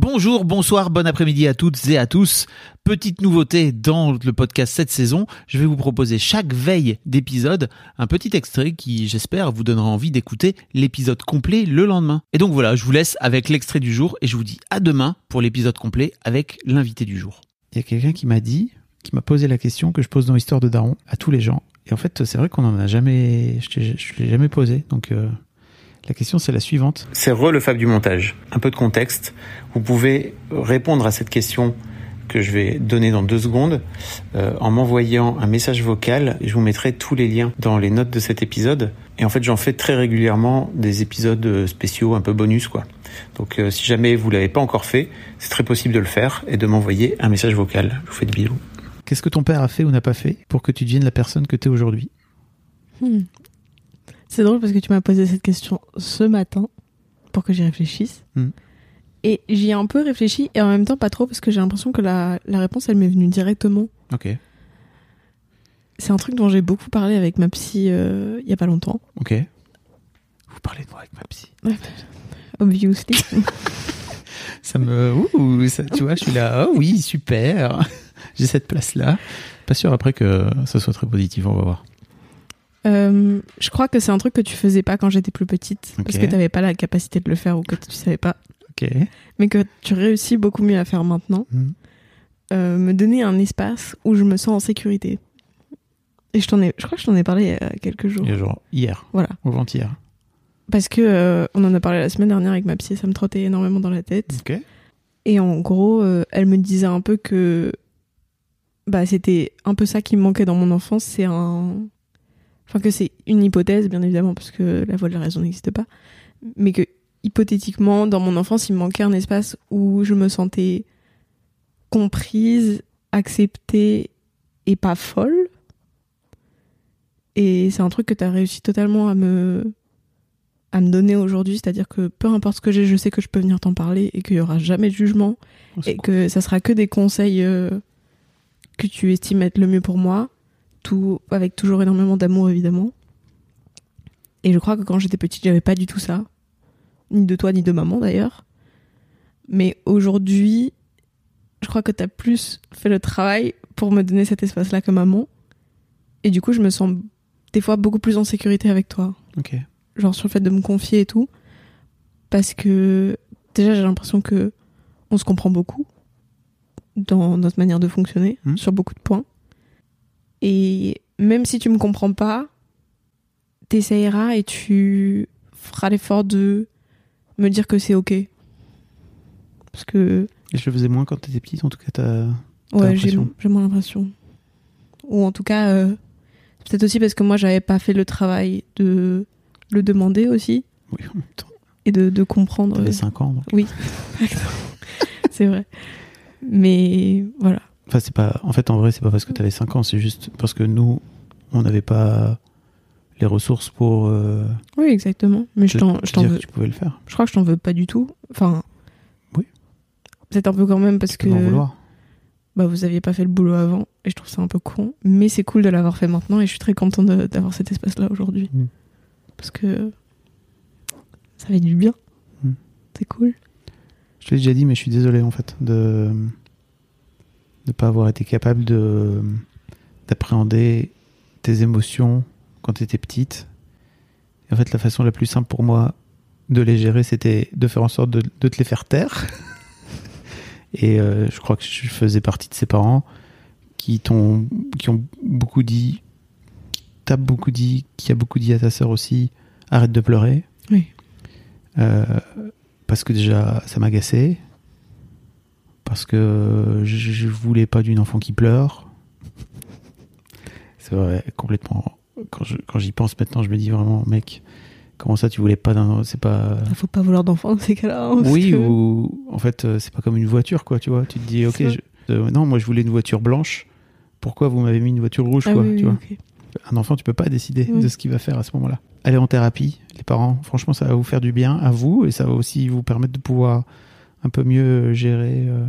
Bonjour, bonsoir, bon après-midi à toutes et à tous. Petite nouveauté dans le podcast cette saison, je vais vous proposer chaque veille d'épisode un petit extrait qui, j'espère, vous donnera envie d'écouter l'épisode complet le lendemain. Et donc voilà, je vous laisse avec l'extrait du jour et je vous dis à demain pour l'épisode complet avec l'invité du jour. Il y a quelqu'un qui m'a dit, qui m'a posé la question que je pose dans l'histoire de Daron à tous les gens. Et en fait, c'est vrai qu'on en a jamais, je ne l'ai jamais posé. Donc euh, la question c'est la suivante. C'est re le fab du montage. Un peu de contexte. Vous pouvez répondre à cette question que je vais donner dans deux secondes euh, en m'envoyant un message vocal. Je vous mettrai tous les liens dans les notes de cet épisode. Et en fait, j'en fais très régulièrement des épisodes euh, spéciaux, un peu bonus, quoi. Donc, euh, si jamais vous l'avez pas encore fait, c'est très possible de le faire et de m'envoyer un message vocal. Je vous fais des bisous. Qu'est-ce que ton père a fait ou n'a pas fait pour que tu deviennes la personne que tu es aujourd'hui? Hmm. C'est drôle parce que tu m'as posé cette question ce matin pour que j'y réfléchisse. Hmm. Et j'y ai un peu réfléchi et en même temps pas trop parce que j'ai l'impression que la, la réponse elle m'est venue directement. Ok, C'est un truc dont j'ai beaucoup parlé avec ma psy euh, il y a pas longtemps. ok. Vous parlez de moi avec ma psy. Obviously. Ça me, ouh, ça- tu vois, je suis là. Oh oui, super. J'ai cette place-là. Pas sûr après que ça soit très positif. On va voir. Euh, je crois que c'est un truc que tu faisais pas quand j'étais plus petite parce que t'avais pas la capacité de le faire ou que tu savais pas, mais que tu réussis beaucoup mieux à faire maintenant. Hmm. Euh, me donner un espace où je me sens en sécurité. Et je t'en ai, je crois que je t'en ai parlé il y a quelques jours. Il y a genre hier Voilà. ou avant-hier. Parce que euh, on en a parlé la semaine dernière avec ma psy, ça me trottait énormément dans la tête. Ok. Et en gros, elle me disait un peu que bah c'était un peu ça qui me manquait dans mon enfance, c'est un enfin que c'est une hypothèse bien évidemment parce que la voie de la raison n'existe pas, mais que hypothétiquement dans mon enfance, il me manquait un espace où je me sentais comprise, acceptée et pas folle. Et c'est un truc que tu as réussi totalement à me à me donner aujourd'hui, c'est-à-dire que peu importe ce que j'ai, je sais que je peux venir t'en parler et qu'il y aura jamais de jugement c'est et cool. que ça sera que des conseils euh, que tu estimes être le mieux pour moi, tout avec toujours énormément d'amour évidemment. Et je crois que quand j'étais petite, j'avais pas du tout ça, ni de toi ni de maman d'ailleurs. Mais aujourd'hui, je crois que tu as plus fait le travail pour me donner cet espace-là que maman. Et du coup, je me sens des fois beaucoup plus en sécurité avec toi Ok. genre sur le fait de me confier et tout parce que déjà j'ai l'impression que on se comprend beaucoup dans notre manière de fonctionner Mhm. sur beaucoup de points et même si tu me comprends pas t'essayeras et tu feras l'effort de me dire que c'est ok parce que Et je le faisais moins quand t'étais petite. En tout cas, t'as. ouais j'ai moins l'impression ou en tout cas euh, c'est peut-être aussi parce que moi j'avais pas fait le travail de le demander aussi Oui. en même temps, et de, de comprendre T'avais 5 ans. donc. Oui, c'est vrai. Mais voilà. Enfin, c'est pas. En fait, en vrai, c'est pas parce que t'avais 5 ans. C'est juste parce que nous, on n'avait pas les ressources pour. euh, Oui, exactement. Mais je te- t'en, te je t'en veux. que tu pouvais le faire. Je crois que je t'en veux pas du tout. Enfin. Oui. Peut-être un peu quand même parce Tu que vouloir. bah, vous aviez pas fait le boulot avant et je trouve ça un peu con. Mais c'est cool de l'avoir fait maintenant et je suis très contente de- d'avoir cet espace-là aujourd'hui. Mm. Parce que ça fait du bien. Mm. C'est cool. Je te l'ai déjà dit, mais je suis désolé en fait de ne pas avoir été capable de d'appréhender tes émotions quand tu étais petite. Et en fait, la façon la plus simple pour moi de les gérer, c'était de faire en sorte de, de te les faire taire. Et euh, je crois que je faisais partie de ces parents qui t'ont qui ont beaucoup dit, qui t'as beaucoup dit, qui a beaucoup dit à ta sœur aussi, arrête de pleurer. Oui. Euh, parce que déjà, ça m'agaçait. Parce que je, voulais pas d'une enfant qui pleure. C'est vrai, complètement. Quand j'y pense maintenant, je me dis vraiment, mec, Comment ça, tu voulais pas d'un. C'est pas. Il faut pas vouloir d'enfant dans ces cas-là. hein, Oui, que- ou en fait, euh, c'est pas comme une voiture, quoi, tu vois. Tu te dis, ok, je- euh, non, moi je voulais une voiture blanche. Pourquoi vous m'avez mis une voiture rouge, Ah quoi, oui, tu oui, vois? Un enfant, tu peux pas décider Oui. de ce qu'il va faire à ce moment-là. Aller en thérapie, les parents, franchement, ça va vous faire du bien à vous et ça va aussi vous permettre de pouvoir un peu mieux gérer euh,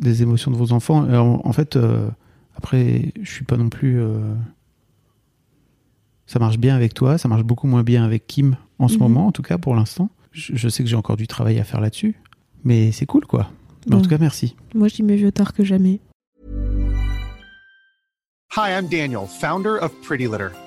les émotions de vos enfants. Et en, en fait, euh, après, je suis pas non plus. euh, ça marche bien avec toi, ça marche beaucoup moins bien avec Kim en ce Mhm. moment, en tout cas pour l'instant. Je, je sais que j'ai encore du travail à faire là-dessus, mais c'est cool, quoi. Mais en tout cas, merci. Moi, je dis mieux vieux tard que jamais. Hi, I'm Daniel, founder of Pretty Litter.